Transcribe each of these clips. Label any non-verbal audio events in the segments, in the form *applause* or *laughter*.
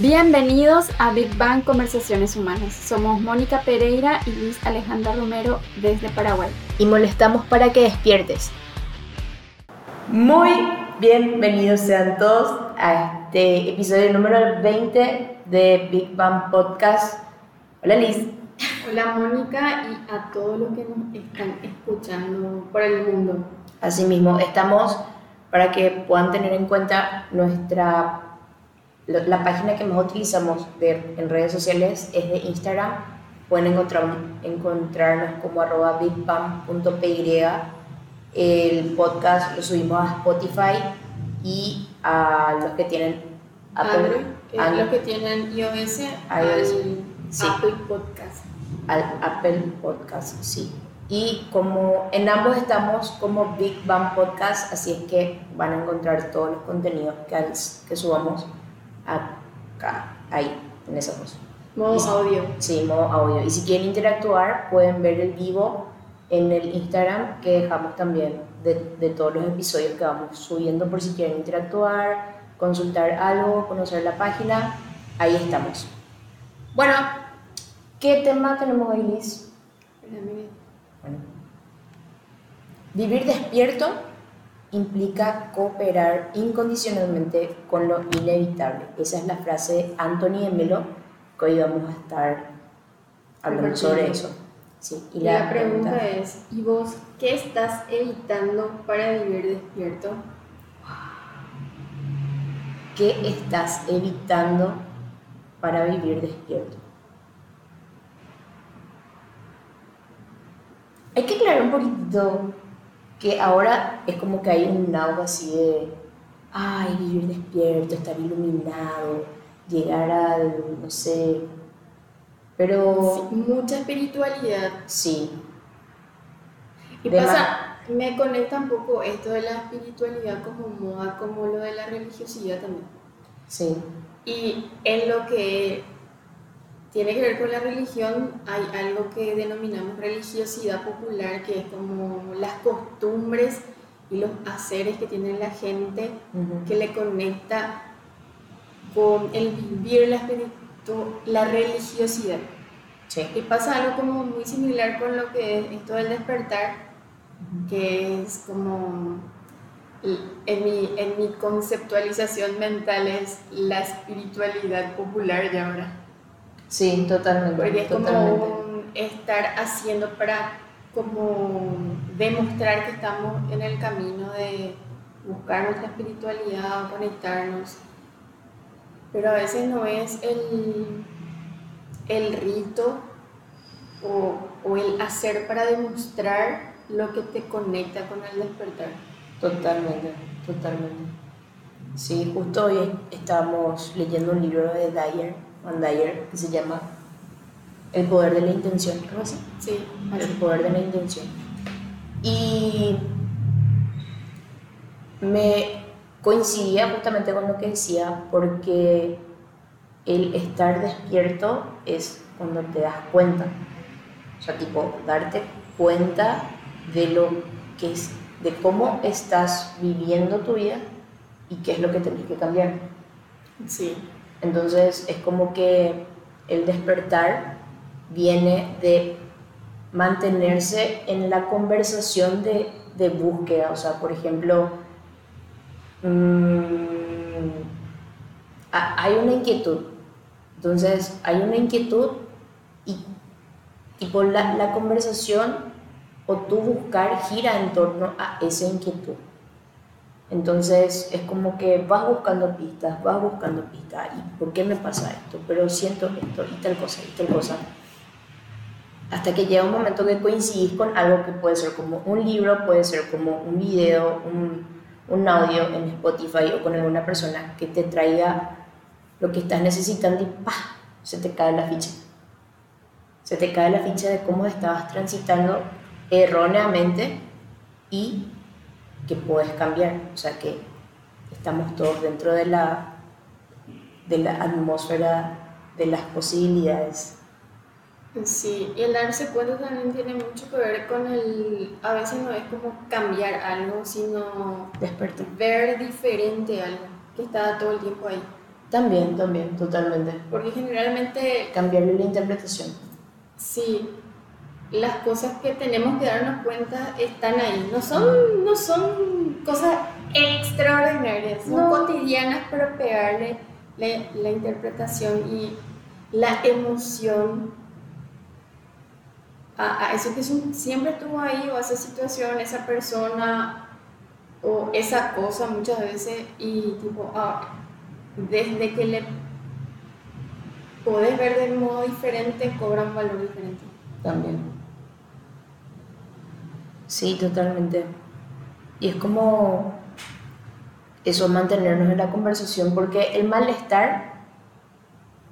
Bienvenidos a Big Bang Conversaciones Humanas. Somos Mónica Pereira y Luis Alejandra Romero desde Paraguay. Y molestamos para que despiertes. Muy bienvenidos sean todos a este episodio número 20 de Big Bang Podcast. Hola Liz. Hola Mónica y a todos los que nos están escuchando por el mundo. Asimismo, estamos para que puedan tener en cuenta nuestra la página que más utilizamos en redes sociales es de Instagram. Pueden encontrar, encontrarnos como arroba bigbam.py. El podcast lo subimos a Spotify y a los que tienen Apple, Android, los que tienen iOS, iOS Apple Podcast. Al Apple Podcast, sí. Y como en ambos estamos como Big Bang Podcast, así es que van a encontrar todos los contenidos que, que subamos acá, ahí, en esa cosa. Modo audio. Sí, modo audio. Y si quieren interactuar, pueden ver el vivo en el Instagram que dejamos también de, de todos los episodios que vamos subiendo por si quieren interactuar, consultar algo, conocer la página. Ahí estamos. Bueno, ¿qué tema tenemos hoy, Liz? Bueno. Vivir despierto implica cooperar incondicionalmente con lo inevitable. Esa es la frase de Anthony Emelo, que hoy vamos a estar hablando sobre eso. Sí, y, la, pregunta, es, ¿y vos qué estás evitando para vivir despierto? ¿Qué estás evitando para vivir despierto? Hay que aclarar un poquito que ahora es como que hay un auge así de, ay, vivir despierto, estar iluminado, llegar al, no sé, pero... mucha espiritualidad. Sí. Y pasa, me conecta un poco esto de la espiritualidad como moda, como lo de la religiosidad también. Sí. Y en lo que tiene que ver con la religión, hay algo que denominamos religiosidad popular, que es como las costumbres y los haceres que tiene la gente que le conecta con el vivir la, la religiosidad. Sí. Y pasa algo como muy similar con lo que es esto del despertar, que es como, en mi, en mi conceptualización mental es la espiritualidad popular de ahora. Sí, totalmente. Porque es totalmente. como estar haciendo para como demostrar que estamos en el camino de buscar nuestra espiritualidad, conectarnos. Pero a veces no es el, el rito o, o el hacer para demostrar lo que te conecta con el despertar. Totalmente, totalmente. Sí, justo hoy estábamos leyendo un libro de Dyer Dyer, que se llama El poder de la intención, ¿algo así? Sí. El poder de la intención. Y me coincidía justamente con lo que decía, porque el estar despierto es cuando te das cuenta. O sea, tipo, darte cuenta de lo que es, de cómo estás viviendo tu vida y qué es lo que tienes que cambiar. Sí. Entonces es como que el despertar viene de mantenerse en la conversación de, búsqueda. O sea, por ejemplo, mm, hay una inquietud. Entonces hay una inquietud y tipo la, conversación o tu buscar gira en torno a esa inquietud. Entonces es como que vas buscando pistas, vas buscando pistas. ¿Y por qué me pasa esto? Pero siento esto y tal cosa y tal cosa. Hasta que llega un momento que coincidís con algo que puede ser como un libro, puede ser como un video, un, un audio en Spotify o con alguna persona que te traiga lo que estás necesitando y ¡pah! se te cae la ficha. Se te cae la ficha de cómo estabas transitando erróneamente y que puedes cambiar, o sea que estamos todos dentro de la, de la atmósfera de las posibilidades. Sí, y el darse cuenta también tiene mucho que ver con el, a veces no es como cambiar algo, sino despertar. ver diferente algo que está todo el tiempo ahí. También, también, totalmente. Porque generalmente, Cambiarle la interpretación. sí, las cosas que tenemos que darnos cuenta están ahí. No son, no son cosas extraordinarias, son No. cotidianas, pero pegarle la, la interpretación y la emoción a, a eso que son- siempre estuvo ahí, o a esa situación, esa persona, o esa cosa muchas veces, y tipo, ah, desde que le podés ver de modo diferente, cobra un valor diferente. También. Sí, totalmente. Y es como eso, mantenernos en la conversación, porque el malestar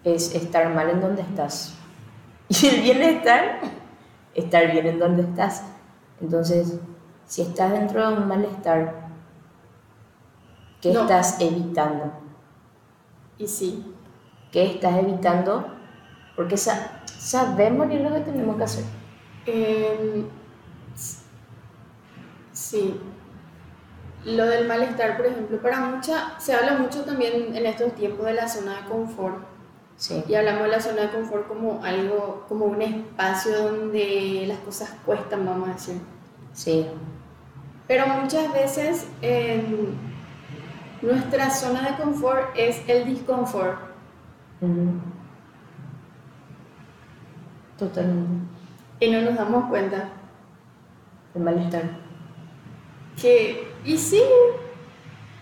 es estar mal en donde estás. *laughs* Y el bienestar, estar bien en donde estás. Entonces, si estás dentro de un malestar, ¿qué No. estás evitando? Y sí, ¿Qué estás evitando? Porque sa- sabemos ni lo que tenemos que hacer. S- sí. Lo del malestar, por ejemplo, para mucha, se habla mucho también en estos tiempos de la zona de confort. Sí, Y hablamos de la zona de confort como algo, como un espacio donde las cosas cuestan, vamos a decir. sí, Pero muchas veces em, nuestra zona de confort es el disconfort. Ujú. Totalmente. Y no nos damos cuenta El malestar. Que, y sí,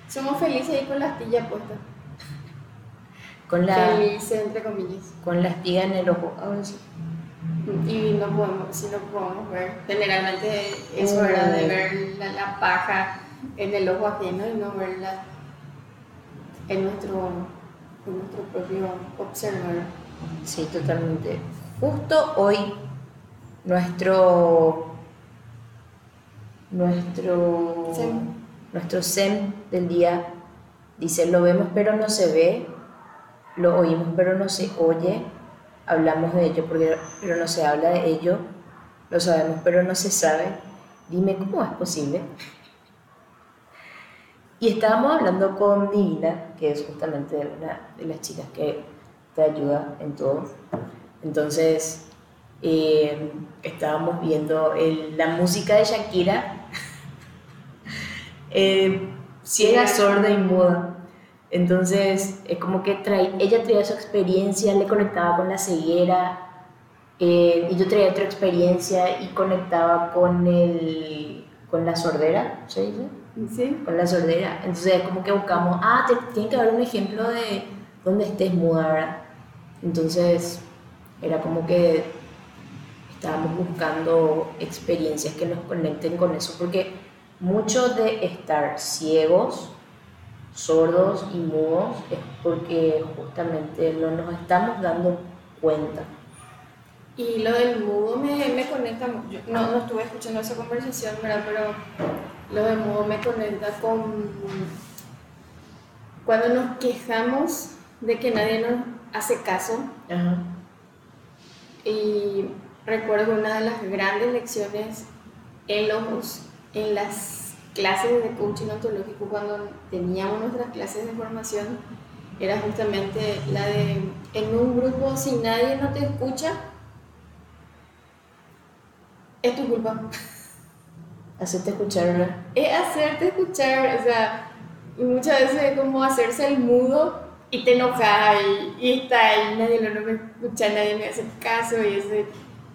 somos felices ahí con la astilla puesta. Con la, Felices, entre comillas. con la espiga en el ojo. Ahora sí. Y no podemos, si no podemos ver. Generalmente eso Mm. era de ver la, la paja en el ojo ajeno y no verla en nuestro, en nuestro propio observar. Sí, totalmente. Justo hoy, nuestro. Nuestro. Zen. Nuestro Zen del día dice: Lo vemos, pero no se ve. Lo oímos, pero no se oye. Hablamos de ello, porque- pero no se habla de ello. Lo sabemos, pero no se sabe. Dime, ¿cómo es posible? Y estábamos hablando con Divina, que es justamente una de las chicas que te ayuda en todo. Entonces, eh, estábamos viendo el- la música de Shakira, eh, ciega, sorda y muda. Entonces, es como que trae, ella traía su experiencia, le conectaba con la ceguera, eh, y yo traía otra experiencia y conectaba con, el, con la sordera, ¿se dice? ¿Sí? con la sordera. Entonces, como que buscamos, ah, te, tiene que haber un ejemplo de donde estés muda, ¿verdad? Entonces, era como que estábamos buscando experiencias que nos conecten con eso, porque mucho de estar ciegos, sordos y mudos es porque justamente no nos estamos dando cuenta. Y lo del mudo me, me conecta, yo no, no estuve escuchando esa conversación, ¿verdad? Pero lo del mudo me conecta con cuando nos quejamos de que nadie nos hace caso. Ajá. Y recuerdo una de las grandes lecciones en, los, en las clases de coaching ontológico, cuando teníamos nuestras clases de formación, era justamente la de en un grupo, si nadie no te escucha, es tu culpa. *laughs* Hacerte escuchar, ¿verdad? Es hacerte escuchar, o sea, muchas veces es como hacerse el mudo y te enojas y, y está ahí, nadie lo no me escucha, nadie me hace caso y ese,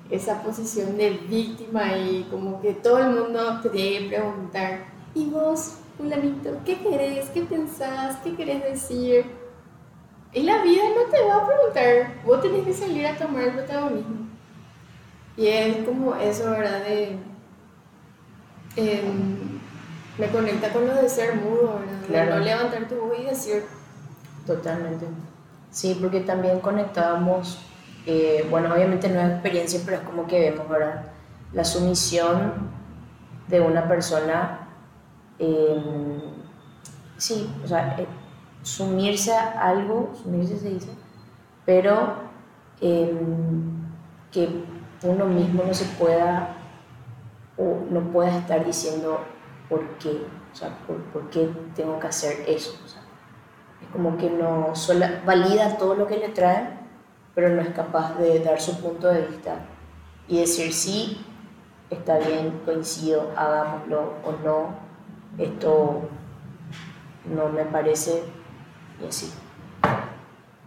esa posición de víctima y como que todo el mundo te tiene que preguntar, ¿y vos, fulanito, qué querés? ¿Qué pensás? ¿Qué querés decir? Y la vida no te va a preguntar, vos tenés que salir a tomar el protagonismo. Y es como eso, ¿verdad? De, em, me conecta con lo de ser mudo, ¿verdad? De Claro. no levantar tu voz y decir, Totalmente. Sí, porque también conectábamos, eh, bueno, obviamente no es experiencia, pero es como que vemos, ¿verdad? La sumisión de una persona, eh, sí, o sea, eh, sumirse a algo, sumirse se dice, pero eh, que uno mismo no se pueda o no pueda estar diciendo por qué, o sea, por, qué tengo que hacer eso. Es como que no solo valida todo lo que le traen, pero no es capaz de dar su punto de vista y decir sí, está bien, coincido, hagámoslo o no, esto no me parece y así.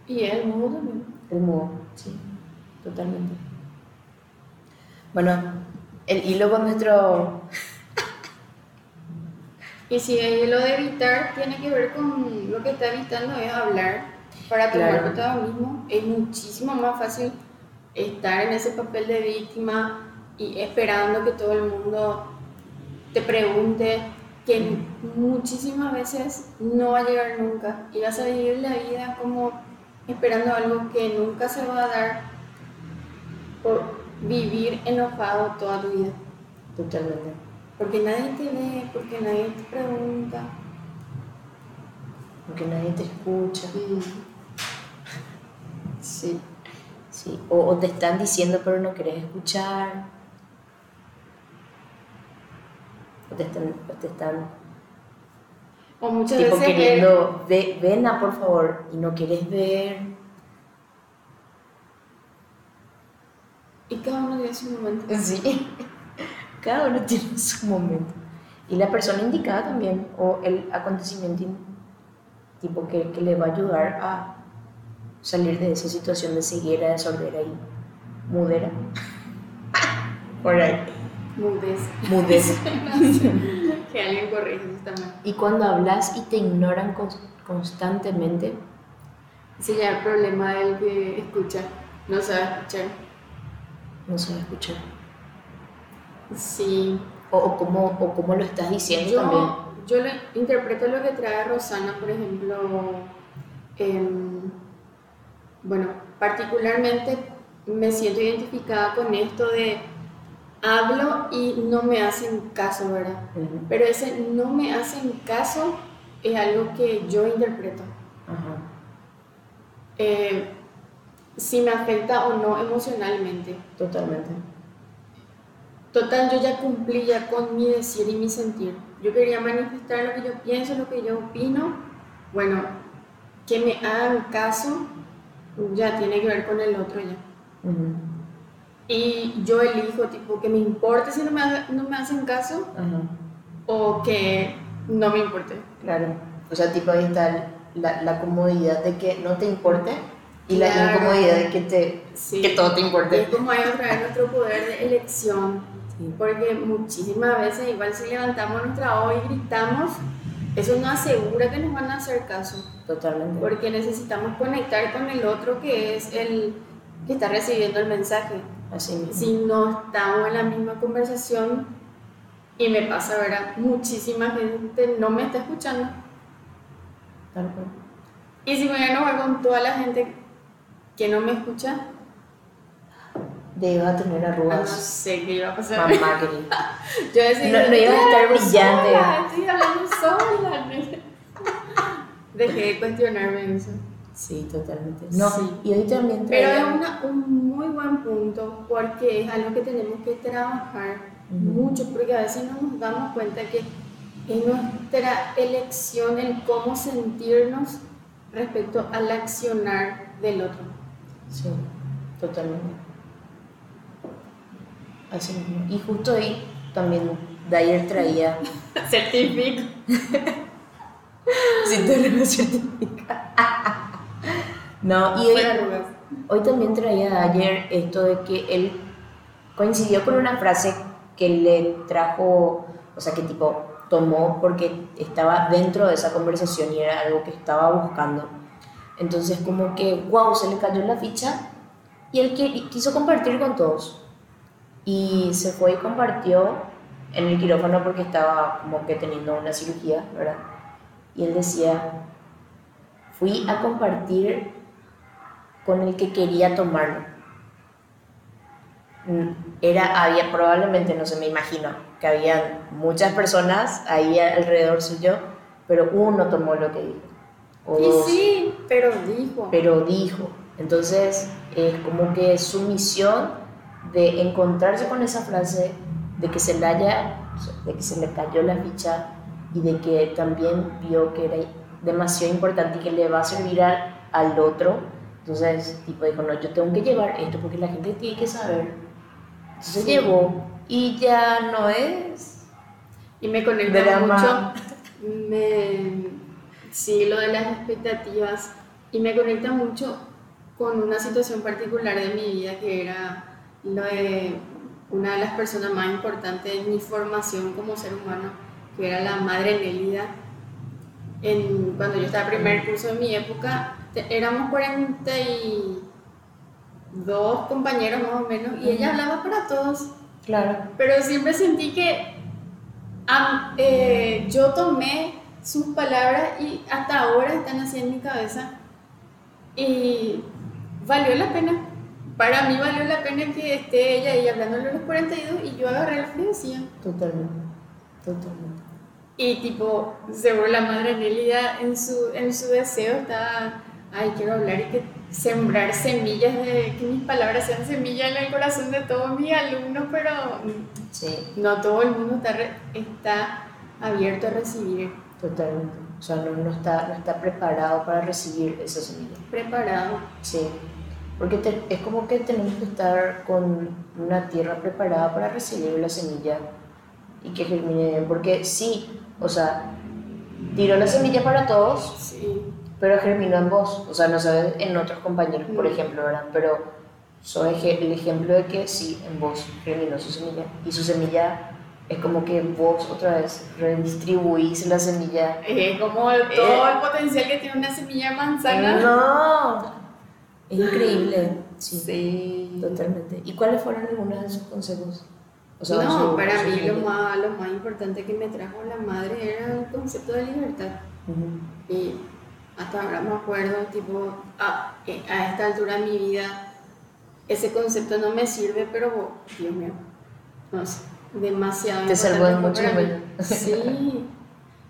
Y el mudo también. El mudo, sí, totalmente. Bueno, el hilo con nuestro... *laughs* y si lo de evitar tiene que ver con lo que está evitando es hablar para tomar claro. protagonismo, es muchísimo más fácil estar en ese papel de víctima y esperando que todo el mundo te pregunte que muchísimas veces no va a llegar nunca y vas a vivir la vida como esperando algo que nunca se va a dar por vivir enojado toda tu vida. Totalmente. Porque nadie te ve, porque nadie te pregunta. Porque nadie te escucha. Sí. Sí. O, te están diciendo pero no querés escuchar. O te están... O, te están, o muchas tipo veces queriendo, ve, ven a por favor, y no quieres ver. Y cada uno tiene su momento. Sí, *laughs* cada uno tiene su momento. Y la persona indicada también, o el acontecimiento tipo que, que le va a ayudar a salir de esa situación de ceguera, de sordera y mudera. *laughs* Por ahí. Mudez. Mudez. *laughs* que alguien corrija eso mal. Y cuando hablas y te ignoran constantemente. Ese ya el problema del que escucha, no sabe escuchar. No sabe escuchar. Sí. O, o, cómo, o cómo lo estás diciendo yo, también. Yo le interpreto lo que trae Rosana, por ejemplo. Bueno, particularmente me siento identificada con esto de hablo y no me hacen caso, ¿verdad? Pero ese no me hacen caso es algo que yo interpreto. Eh, si me afecta o no emocionalmente. Totalmente. Total, yo ya cumplí ya con mi decir y mi sentir. Yo quería manifestar lo que yo pienso, lo que yo opino. Bueno, que me hagan caso ya tiene que ver con el otro ya. Y yo elijo, tipo, que me importe si no me, no me hacen caso o que no me importe. Claro. O sea, tipo, ahí está la, la comodidad de que no te importe y la incomodidad de que, te, que todo te importe. Es como hay otra vez nuestro poder de elección. Porque muchísimas veces, igual si levantamos nuestra voz y gritamos, eso no asegura que nos van a hacer caso. Totalmente. Porque necesitamos conectar con el otro que es el que está recibiendo el mensaje. Así mismo. Si no estamos en la misma conversación, y me pasa, ¿verdad? Muchísima gente no me está escuchando. Tal cual. Y si me voy a enojar con toda la gente que no me escucha, de iba a tener arrugas. no sé qué iba a pasar. Mamá querida. *laughs* Yo decía, no, no iba a estar brillante. Sola, estoy hablando sola. Dejé de cuestionarme eso. Sí, totalmente. No, y hoy también Pero es una, un muy buen punto porque es algo que tenemos que trabajar mucho porque a veces no nos damos cuenta que es nuestra elección el cómo sentirnos respecto al accionar del otro. Sí, totalmente. Así mismo. Y justo ahí también Dyer traía. *laughs* Certific. *laughs* si tú lo certifica. no, y hoy, hoy también traía ayer esto de que él coincidió con una frase que le trajo, o sea, que tipo tomó porque estaba dentro de esa conversación y era algo que estaba buscando. Entonces como que, wow, se le cayó la ficha y él quiso compartir con todos y se fue y compartió en el quirófano porque estaba como que teniendo una cirugía, ¿verdad? Y él decía, fui a compartir con el que quería tomarlo. Mm, era, había probablemente, no se me imagino, que había muchas personas ahí alrededor suyo, pero uno tomó lo que dijo. O y sí, pero dijo. Pero dijo. Entonces, es como que su misión de encontrarse con esa frase, de que se le haya, de que se le cayó la ficha y de que también vio que era demasiado importante y que le va a servir al, al otro. Entonces, tipo, dijo, no, yo tengo que llevar esto porque la gente tiene que saber. Entonces Sí. llevó y ya no es Y me conecta Drama. mucho. Me, sí, lo de las expectativas. Y me conecta mucho con una situación particular de mi vida que era lo de una de las personas más importantes en mi formación como ser humano, que era la madre Nélida. En, cuando yo estaba en primer curso de mi época, te- éramos 42 compañeros más o menos, y ella hablaba para todos. Claro. Pero siempre sentí que eh, yo tomé sus palabras y hasta ahora están así en mi cabeza. Y valió la pena. Para mí valió la pena que esté ella ahí hablándole a los 42 y yo agarré que decía. Totalmente. Totalmente. Y tipo, seguro la madre Nélida en su, en su deseo está, ay, quiero hablar y que sembrar semillas de, que mis palabras sean semillas en el corazón de todos mis alumnos, pero Sí, no todo el mundo está, está abierto a recibir, totalmente. O sea, no, no está, no está preparado para recibir esa semilla. preparado. Sí. Porque te- es como que tenemos que estar con una tierra preparada para recibir la semilla y que germine bien. Porque sí, o sea, tiró la semilla para todos, Sí, pero germinó en vos. O sea, no sabes en otros compañeros, por Mm. ejemplo, ¿verdad? Pero soy eje- el ejemplo de que sí, en vos germinó su semilla. Y su semilla es como que vos otra vez redistribuís la semilla. es como todo el potencial que tiene una semilla de manzana. No, es increíble. Sí, Sí. totalmente. ¿Y cuáles fueron algunos de sus consejos? O sea, no, su- para su mí lo más, lo más importante que me trajo la madre era el concepto de libertad. Ujú. Y hasta ahora me acuerdo, tipo, a, a esta altura de mi vida, ese concepto no me sirve, pero, Dios mío, no sé, demasiado. Te salvó de mucho. Sí,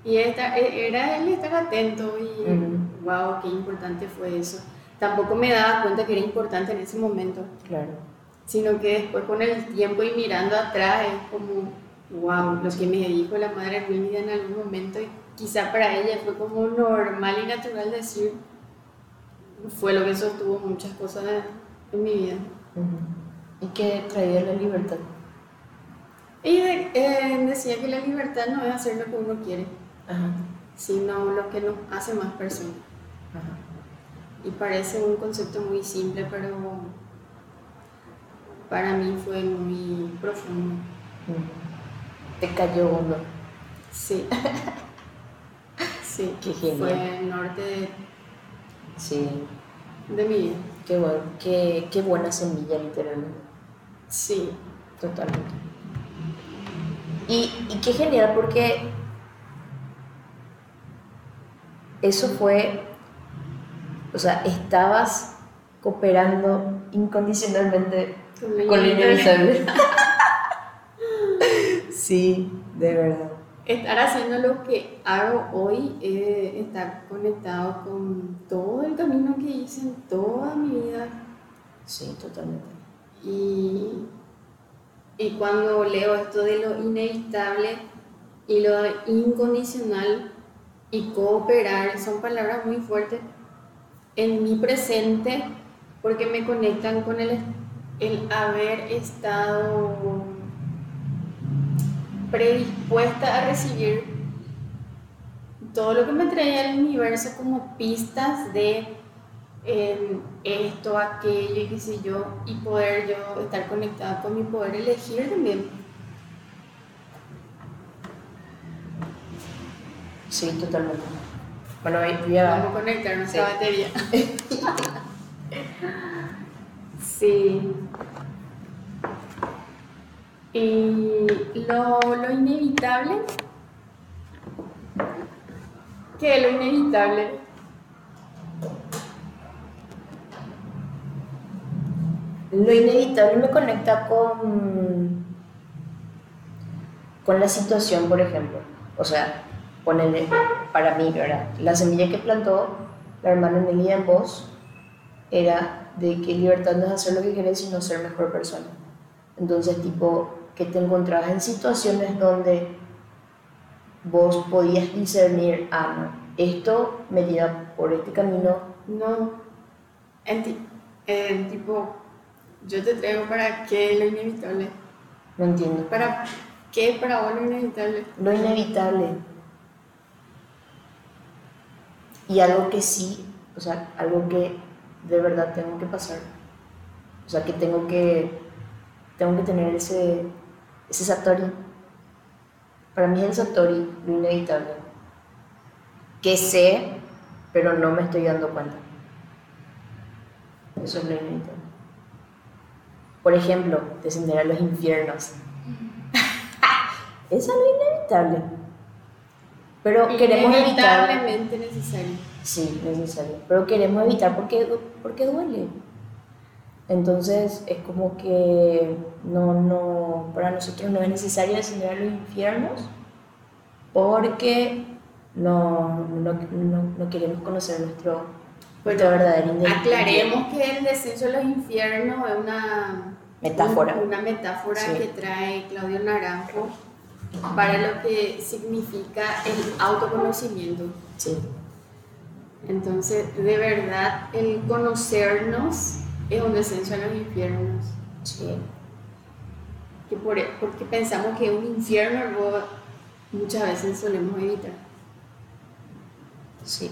y esta, e- era el estar atento y, Ujú. wow, qué importante fue eso. Tampoco me daba cuenta que era importante en ese momento, Claro. Sino que después con el tiempo y mirando atrás es como, wow, lo que me dijo la madre Hermínida en algún momento y quizá para ella fue como normal y natural decir, fue lo que sostuvo muchas cosas en mi vida. ¿Y qué traía la libertad? Y de- eh, decía que la libertad no es hacer lo que uno quiere, Ajá. sino lo que nos hace más personas. Ajá. Y parece un concepto muy simple, pero para mí fue muy profundo. Te cayó hondo. Sí. Sí, Qué genial. fue el norte de, Sí. de mi vida. Qué bueno. Qué, qué buena semilla, literalmente. Sí, Totalmente. Y, y qué genial porque eso fue, o sea, estabas cooperando incondicionalmente con inevitable. inevitable. *laughs* sí, de verdad. Estar haciendo lo que hago hoy, eh, estar conectado con todo el camino que hice en toda mi vida. Sí, totalmente. Y, y cuando leo esto de lo inevitable y lo incondicional y cooperar, son palabras muy fuertes en mi presente porque me conectan con el, el haber estado predispuesta a recibir todo lo que me traía el universo como pistas de em, esto, aquello y qué sé yo, y poder yo estar conectada con mi poder elegir también. Sí, totalmente. Bueno, voy- a... Vamos a conectar nuestra Sí. batería. *laughs* sí. Y lo, lo inevitable. ¿Qué es lo inevitable? Lo inevitable me conecta con, con la situación, por ejemplo. O sea, ponerle, para mí, ¿verdad? La semilla que plantó la hermana Nelly en vos era de que libertad no es hacer lo que querés, sino ser mejor persona. Entonces, tipo, que te encontrabas en situaciones donde vos podías discernir, ah, no, esto me lleva por este camino. No, en tipo, yo te traigo para qué lo inevitable. No entiendo. ¿Para qué para vos lo inevitable? Lo inevitable. Y algo que sí, o sea, algo que de verdad tengo que pasar. O sea, que tengo que, tengo que tener ese, ese Satori. Para mí es el Satori lo inevitable. Que sé, pero no me estoy dando cuenta. Eso es lo inevitable. Por ejemplo, descender a los infiernos. *laughs* Eso es lo inevitable. Pero queremos evitar. Inevitablemente necesario. Sí, necesario. Pero queremos evitar porque, porque duele. Entonces es como que no, no, para nosotros no es necesario descender a los infiernos porque no, no, no, no queremos conocer nuestro, nuestra verdadera identidad. Aclaremos que el descenso a los infiernos es una Metáfora. Una metáfora Sí. que trae Claudio Naranjo para lo que significa el autoconocimiento. Sí, Entonces, de verdad, el conocernos es un descenso a los infiernos. sí, Que por, porque pensamos que un infierno muchas veces solemos evitar. sí.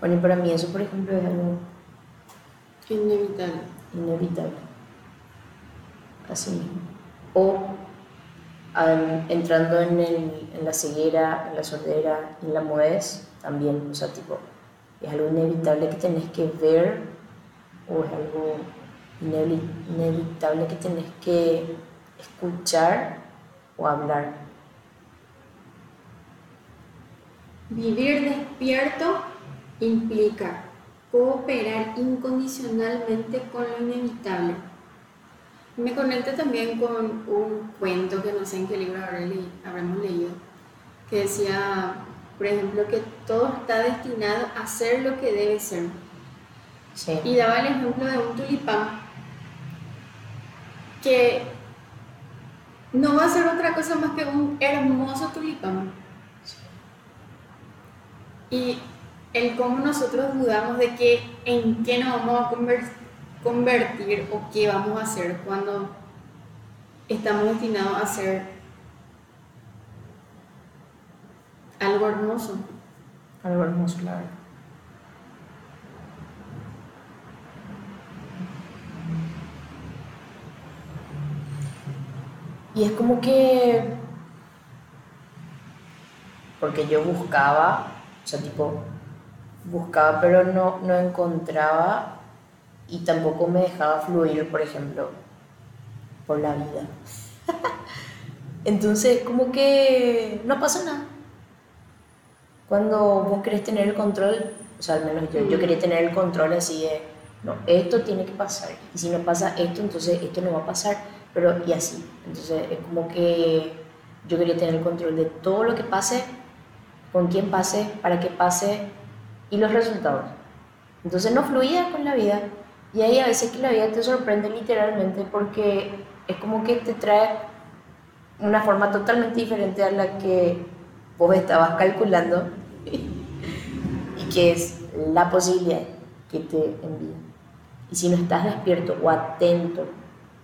Bueno, y para mí eso, por ejemplo, es algo Inevitable. inevitable. Así mismo. O entrando en, la ceguera, en la sordera, en la mudez, también, o sea, tipo, es algo inevitable que tenés que ver o es algo inevi- inevitable que tenés que escuchar o hablar. Vivir despierto implica cooperar incondicionalmente con lo inevitable. Me conecto también con un cuento que no sé en qué libro habremos leído, que decía, por ejemplo, que todo está destinado a ser lo que debe ser. Sí, Y daba el ejemplo de un tulipán que no va a ser otra cosa más que un hermoso tulipán. Y el cómo nosotros dudamos de que en qué nos vamos a conver- convertir o qué vamos a hacer cuando estamos destinados a hacer algo hermoso. algo hermoso, la verdad. Y es como que. Porque yo buscaba, o sea, tipo, buscaba, pero no, no encontraba y tampoco me dejaba fluir, por ejemplo, por la vida. *laughs* Entonces, como que no pasa nada. Cuando vos querés tener el control, o sea, al menos yo, yo Mm. quería tener el control así de, no, esto tiene que pasar. Y si no pasa esto, entonces esto no va a pasar. Pero, y así. Entonces, es como que yo quería tener el control de todo lo que pase, con quién pase, para qué pase y los resultados. Entonces, no fluía con la vida. Y hay a veces que la vida te sorprende literalmente porque es como que te trae una forma totalmente diferente a la que vos estabas calculando *laughs* y que es la posibilidad que te envía. Y si no estás despierto o atento,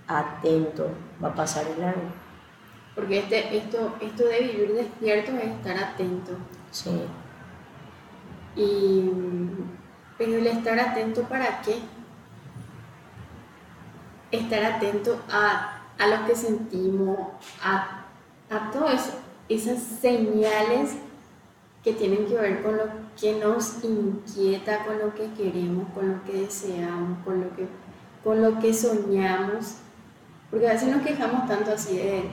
atento, va a pasar el largo. Porque este, esto, esto de vivir despierto es estar atento. Sí, Y, pero el estar atento para qué? Estar atento a, a lo que sentimos, a, a todas esas señales que tienen que ver con lo que nos inquieta, con lo que queremos, con lo que deseamos, con lo que, con lo que soñamos. Porque a veces nos quejamos tanto así de,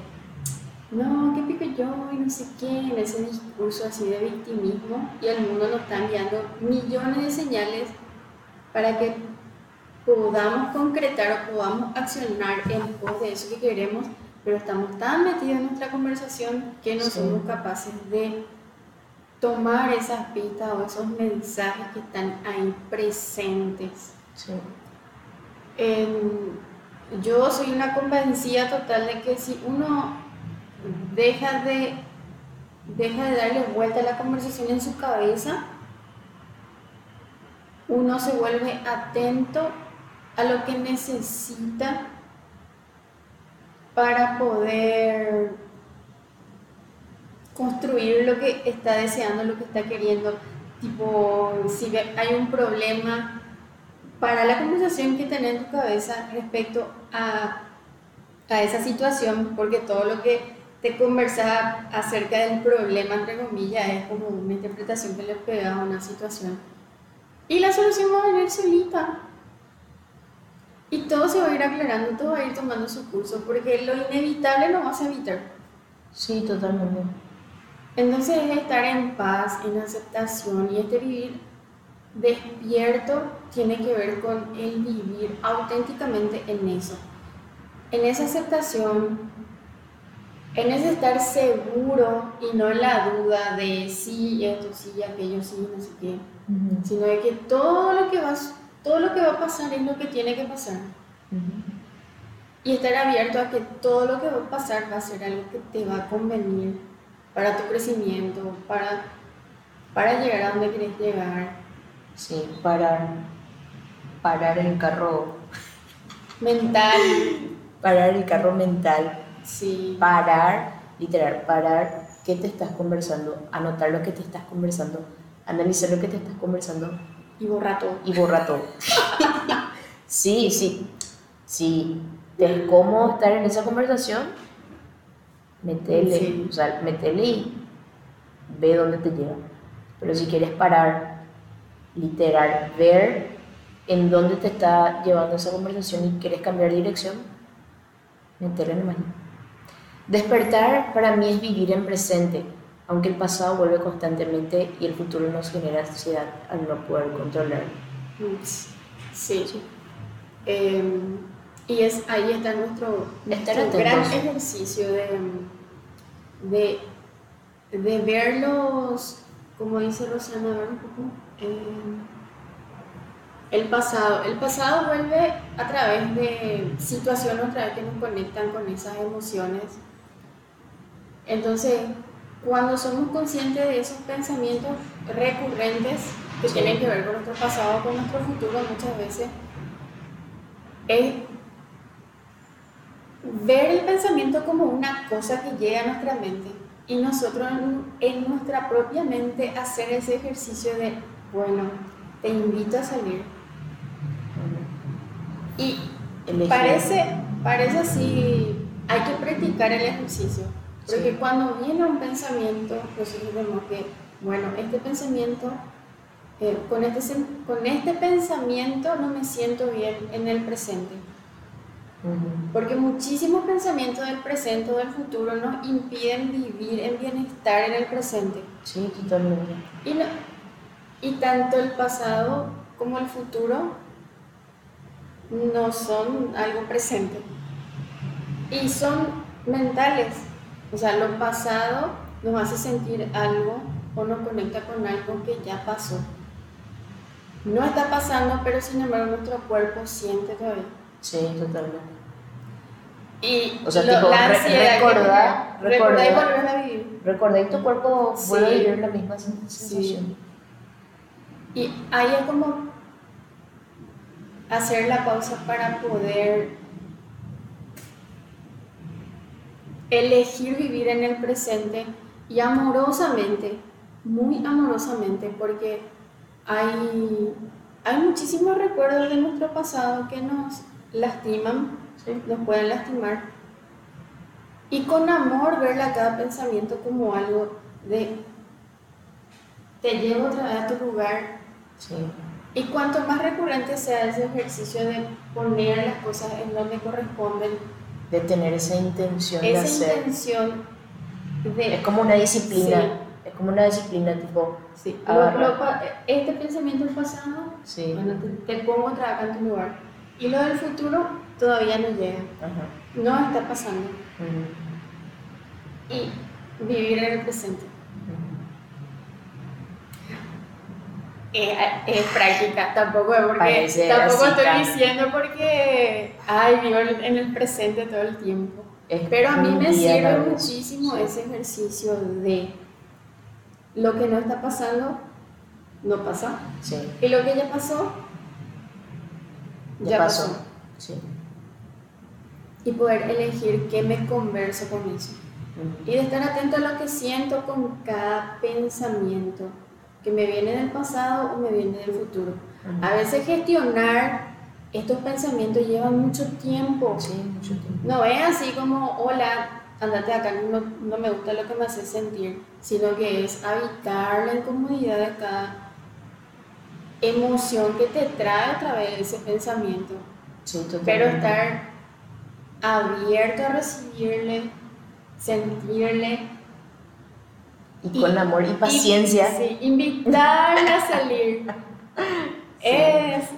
no, qué pico yo y no sé qué, en ese discurso así de victimismo y el mundo nos está enviando millones de señales para que podamos concretar o podamos accionar en pos de eso que queremos, pero estamos tan metidos en nuestra conversación que no Sí. somos capaces de tomar esas pistas o esos mensajes que están ahí presentes. sí, En- yo soy una convencida total de que si uno deja de deja de darle vuelta a la conversación en su cabeza, uno se vuelve atento a lo que necesita para poder construir lo que está deseando, lo que está queriendo. Tipo, si hay un problema, para la conversación que tenés en tu cabeza respecto a, a esa situación, porque todo lo que te conversa acerca del problema, entre comillas, es como una interpretación que le pega a una situación. Y la solución va a venir solita. Y todo se va a ir aclarando, todo va a ir tomando su curso, porque lo inevitable no vas a evitar. Sí, totalmente. Entonces es estar en paz, en aceptación y este vivir despierto tiene que ver con el vivir auténticamente en eso. En esa aceptación, en ese estar seguro y no en la duda de sí, esto, sí, aquello, sí, no sé qué, sino de que todo lo que, va, todo lo que va a pasar es lo que tiene que pasar. Y estar abierto a que todo lo que va a pasar va a ser algo que te va a convenir para tu crecimiento, para, para llegar a donde quieres llegar. Sí, parar, parar el carro mental. *laughs* Parar el carro mental. Sí. Parar, literal, parar qué te estás conversando, anotar lo que te estás conversando, analizar lo que te estás conversando. Y borrar todo. Y borrar todo. sí, sí. Sí. ¿Te es cómodo estar en esa conversación? metele, o sea, metele y ve dónde te lleva. Pero si quieres parar, literal, ver en dónde te está llevando esa conversación y quieres cambiar de dirección, metele en mañana. Despertar para mí es vivir en presente, aunque el pasado vuelve constantemente y el futuro nos genera ansiedad al no poder controlar. Sí. Em, y es, ahí está nuestro, gran ejercicio de, de, de, verlos, como dice Rosana, ver un poco, eh, el pasado. El pasado vuelve a través de situaciones otra vez que nos conectan con esas emociones. Entonces, cuando somos conscientes de esos pensamientos recurrentes que tienen que ver con nuestro pasado, con nuestro futuro muchas veces, es ver el pensamiento como una cosa que llega a nuestra mente y nosotros en, nuestra propia mente hacer ese ejercicio de, bueno, te invito a salir. Y parece, parece así, hay que practicar el ejercicio, porque cuando viene un pensamiento, nosotros vemos que, bueno, este pensamiento, eh, con, este, con este pensamiento no me siento bien en el presente porque muchísimos pensamientos del presente o del futuro nos impiden vivir en bienestar en el presente. Sí, totalmente. Y, y tanto el pasado como el futuro no son algo presente. Y son mentales. O sea, lo pasado nos hace sentir algo o nos conecta con algo que ya pasó. No está pasando, pero sin embargo nuestro cuerpo siente todavía. Sí, totalmente. Y o sea, tipo, la ansiedad recordar, recordar, y volver a vivir. Recordar y tu cuerpo vuelve a vivir la misma sensación. Y ahí es como hacer la pausa para poder elegir vivir en el presente y amorosamente, muy amorosamente, porque hay, hay muchísimos recuerdos de nuestro pasado que nos lastiman, nos pueden lastimar. Y con amor verle a cada pensamiento como algo de te llevo otra vez a tu lugar. Y cuanto más recurrente sea ese ejercicio de poner las cosas en donde corresponden, de tener esa intención de hacer. intención de, es como una disciplina. Es como una disciplina tipo. Sí. este pensamiento pasado, bueno, te, te pongo otra vez en tu lugar y lo del futuro todavía no llega. No está pasando. Y vivir en el presente. Es, práctica, tampoco es porque tampoco estoy diciendo porque ay vivo en el presente todo el tiempo. Pero a mí me sirve muchísimo ese ejercicio de lo que no está pasando no pasa. Sí. Y lo que ya pasó, Ya, ya, pasó. pasó. Sí. Y poder elegir qué me converso con eso. Ujú. Y de estar atento a lo que siento con cada pensamiento, que me viene del pasado o me viene del futuro. A veces gestionar estos pensamientos lleva mucho tiempo. Sí, mucho tiempo. No es así como, hola, andate acá, no, no me gusta lo que me hace sentir, sino que es habitar la incomodidad de cada emoción que te trae a través de ese pensamiento. Sí. Pero estar abierto a recibirle, sentirle. Y con amor y paciencia. sí, invitarle a salir. *laughs* Es,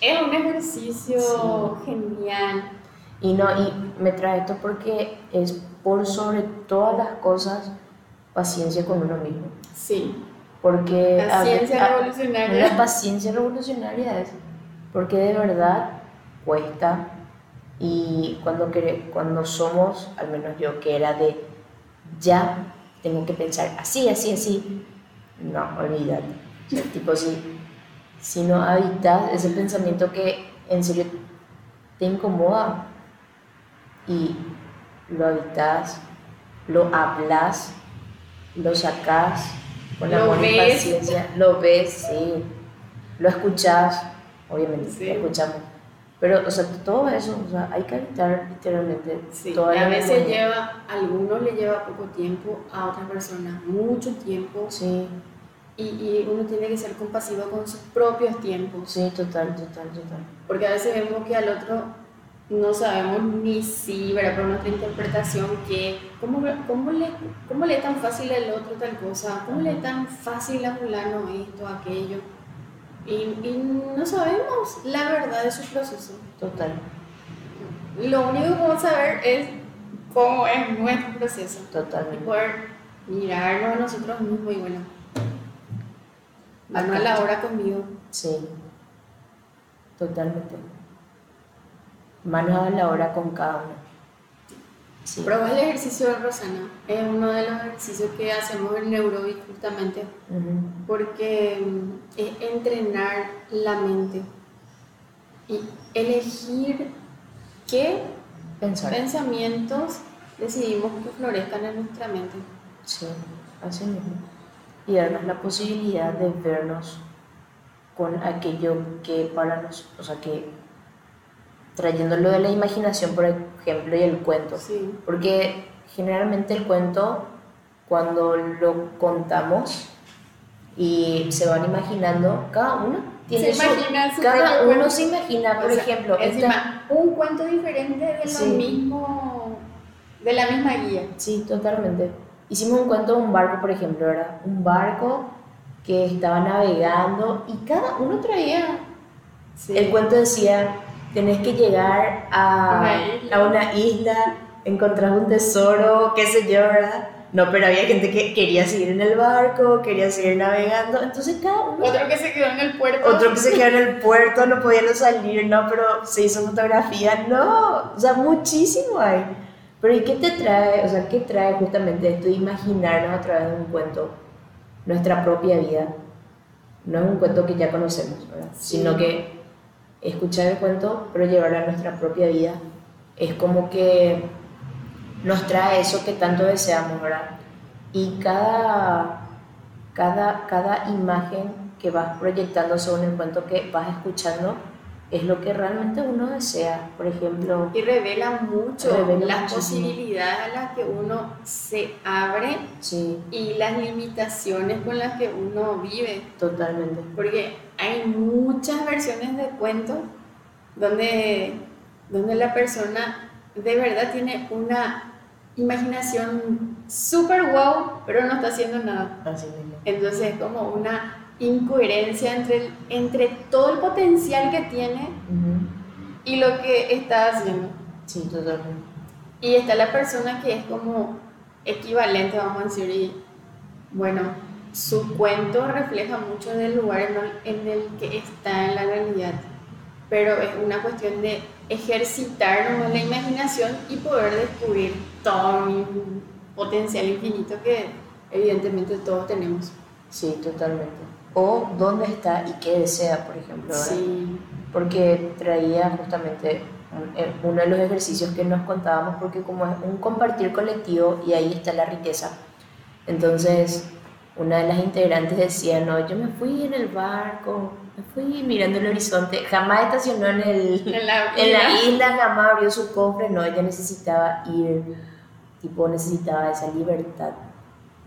es un ejercicio genial. Y no, y me trae esto porque es por sobre todas las cosas paciencia con uno mismo. Sí, Porque la a- ciencia a- revolucionaria. Una paciencia revolucionaria es, porque de verdad cuesta y cuando, cuando somos, al menos yo, que era de ya tengo que pensar así, así, así, no, olvídate. O sea, tipo, si, si no habitas ese pensamiento que en serio te incomoda y lo habitas, lo hablas, lo sacas con y ves. paciencia, lo ves, sí, lo escuchas, obviamente, Sí. lo escuchamos. Pero, o sea, todo eso, o sea, hay que habitar literalmente Sí, a veces lleva, a algunos le lleva poco tiempo, a otras personas mucho tiempo, Sí, y, y uno tiene que ser compasivo con sus propios tiempos, sí, total, total, total. porque a veces vemos que al otro no sabemos ni si, ¿verdad? por nuestra interpretación, que cómo, cómo, le, cómo le es tan fácil al otro tal cosa, cómo le es tan fácil a fulano esto, aquello, y, y no sabemos la verdad de su proceso. Total, Lo único que podemos saber es cómo es nuestro proceso. y totalmente. poder mirarnos a nosotros mismos y bueno, a la obra conmigo. Sí, totalmente. Manos a la obra con cada uno. Sí. Prueba el ejercicio de Rosana, es uno de los ejercicios que hacemos en Neurobic justamente, porque mm, es entrenar la mente y elegir qué Pensar. pensamientos decidimos que florezcan en nuestra mente. Sí, así mismo. Y darnos la posibilidad de vernos con aquello que para nosotros, o sea, que trayéndolo de la imaginación, por ejemplo, y el cuento. Sí, Porque generalmente el cuento, cuando lo contamos y se van imaginando, cada uno tiene Se su. imagina su cada uno cuento. se imagina, por O sea, ejemplo, esta- un cuento diferente de lo Sí. mismo, de la misma guía. Sí, totalmente. Hicimos un cuento de un barco, por ejemplo, ¿verdad? Un barco que estaba navegando y cada uno traía. Sí. El cuento decía, tenés que llegar a Una a una isla, encontrar un tesoro, qué sé yo, ¿verdad? No, pero había gente que quería seguir en el barco, quería seguir navegando, entonces cada uno... Otro que se quedó en el puerto. Otro que se quedó en el puerto, no podía no salir, no, pero se hizo fotografía, no, o sea, muchísimo hay. Pero ¿y qué te trae, o sea, qué trae justamente esto de imaginarnos a través de un cuento nuestra propia vida? No es un cuento que ya conocemos, ¿verdad? Sí. Sino que escuchar el cuento, pero llevarlo a nuestra propia vida, es como que nos trae eso que tanto deseamos, ¿verdad? Y cada, cada, cada imagen que vas proyectando según el cuento que vas escuchando es lo que realmente uno desea. Por ejemplo, Y revela mucho Revela las muchísimo. posibilidades a las que uno se abre sí, y las limitaciones con las que uno vive. totalmente. Porque hay muchas versiones de cuentos donde, donde la persona de verdad tiene una imaginación súper wow, pero no está haciendo nada. Así. Entonces es como una incoherencia entre, el- entre todo el potencial que tiene Ujú. y lo que está haciendo. Sí, totalmente. Y está la persona que es como equivalente, vamos a decir, y bueno, su cuento refleja mucho del lugar en el, en el que está en la realidad, pero es una cuestión de ejercitar la imaginación y poder descubrir todo un potencial infinito que, evidentemente todos tenemos. Sí, totalmente. O dónde está y qué desea, por ejemplo. Sí. Porque traía justamente eh, uno de los ejercicios que nos contábamos, porque como es un compartir colectivo y ahí está la riqueza. Entonces, una de las integrantes decía, no, yo me fui en el barco, me fui mirando el horizonte, jamás estacionó en, el, en, la, en la isla, jamás abrió su cofre, no, ella necesitaba ir, tipo necesitaba esa libertad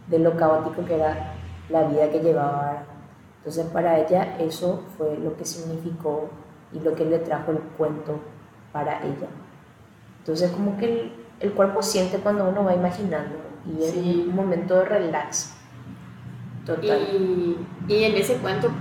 de lo caótico que era la vida que llevaba. Entonces para ella eso fue lo que significó y lo que le trajo el cuento para ella. Entonces como que el, cuerpo siente cuando uno va imaginando y es un momento de relax. Total. Y, y, en ese cuento,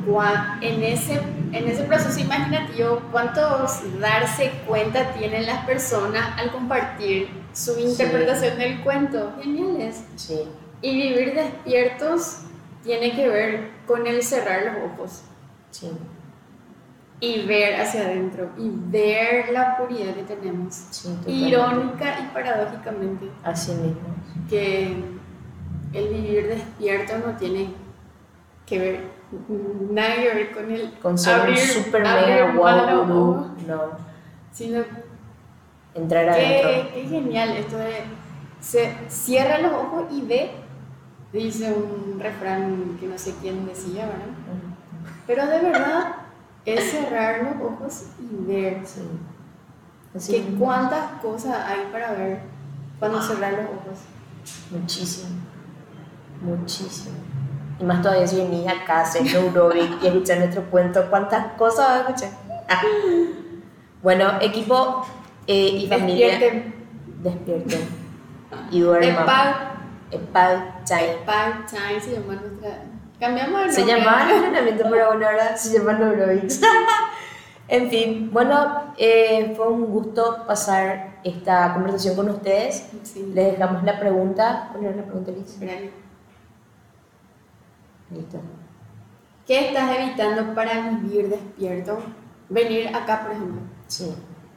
en ese, en ese proceso imaginativo, ¿cuántos darse cuenta tienen las personas al compartir su interpretación del cuento? Geniales. Sí. Y vivir despiertos tiene que ver con el cerrar los ojos. Sí. Y ver hacia adentro y ver la oscuridad que tenemos. Sí, Irónica y paradójicamente. Así mismo. Que el vivir despierto no tiene que ver nada que ver con el con ser un super mega wow no sino entrar adentro qué, qué genial esto de se cierra los ojos y ve dice un refrán que no sé quién decía ¿verdad? pero de verdad es cerrar los ojos y ver sí. que cuántas cosas hay para ver cuando cerrar los ojos muchísimo muchísimo. Y más todavía si venís acá hacer neurobic y escuchar nuestro cuento, ¿cuántas cosas vas a escuchar? *laughs* Bueno, equipo eh, y familia. Despierten. Despierten. Y duerman. Epal. Epal Time. Epal Time se llama nuestra. Cambiamos el Se llama el *laughs* entrenamiento, pero bueno, ahora se llama Neurobic. *laughs* en fin, bueno, eh, fue un gusto pasar esta conversación con ustedes. Sí. Les dejamos la pregunta. ¿Cuál era la pregunta, Liz? Listo. ¿Qué estás evitando para vivir despierto? Venir acá, por ejemplo. Sí.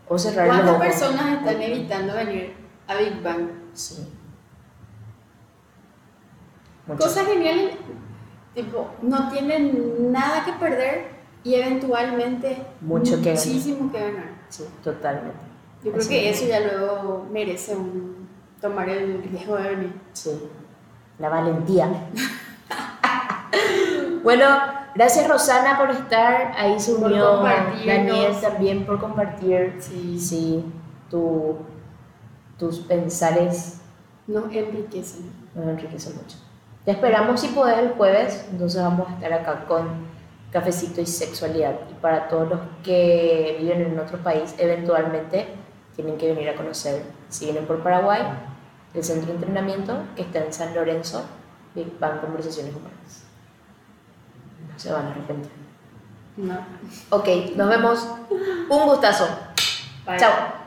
O cerrar ¿Cuántas personas están evitando venir a Big Bang? Sí. Cosas geniales, tipo, no tienen nada que perder y eventualmente Mucho que muchísimo que ganar. Sí, totalmente. Yo creo que eso ya luego merece un, tomar el riesgo de venir. Sí, la valentía. *laughs* Bueno, gracias Rosana por estar. Ahí se unió Daniel también por compartir sí. Sí, tu, tus pensares. Nos enriquecen. Nos enriquecen mucho. Te esperamos si podés el jueves, entonces vamos a estar acá con cafecito y sexualidad. Y para todos los que viven en otro país, eventualmente tienen que venir a conocer, si vienen por Paraguay, el centro de entrenamiento que está en San Lorenzo, Big Bang Conversaciones Humanas se van a arrepentir. No. Ok, nos vemos. Un gustazo. Bye. Chao.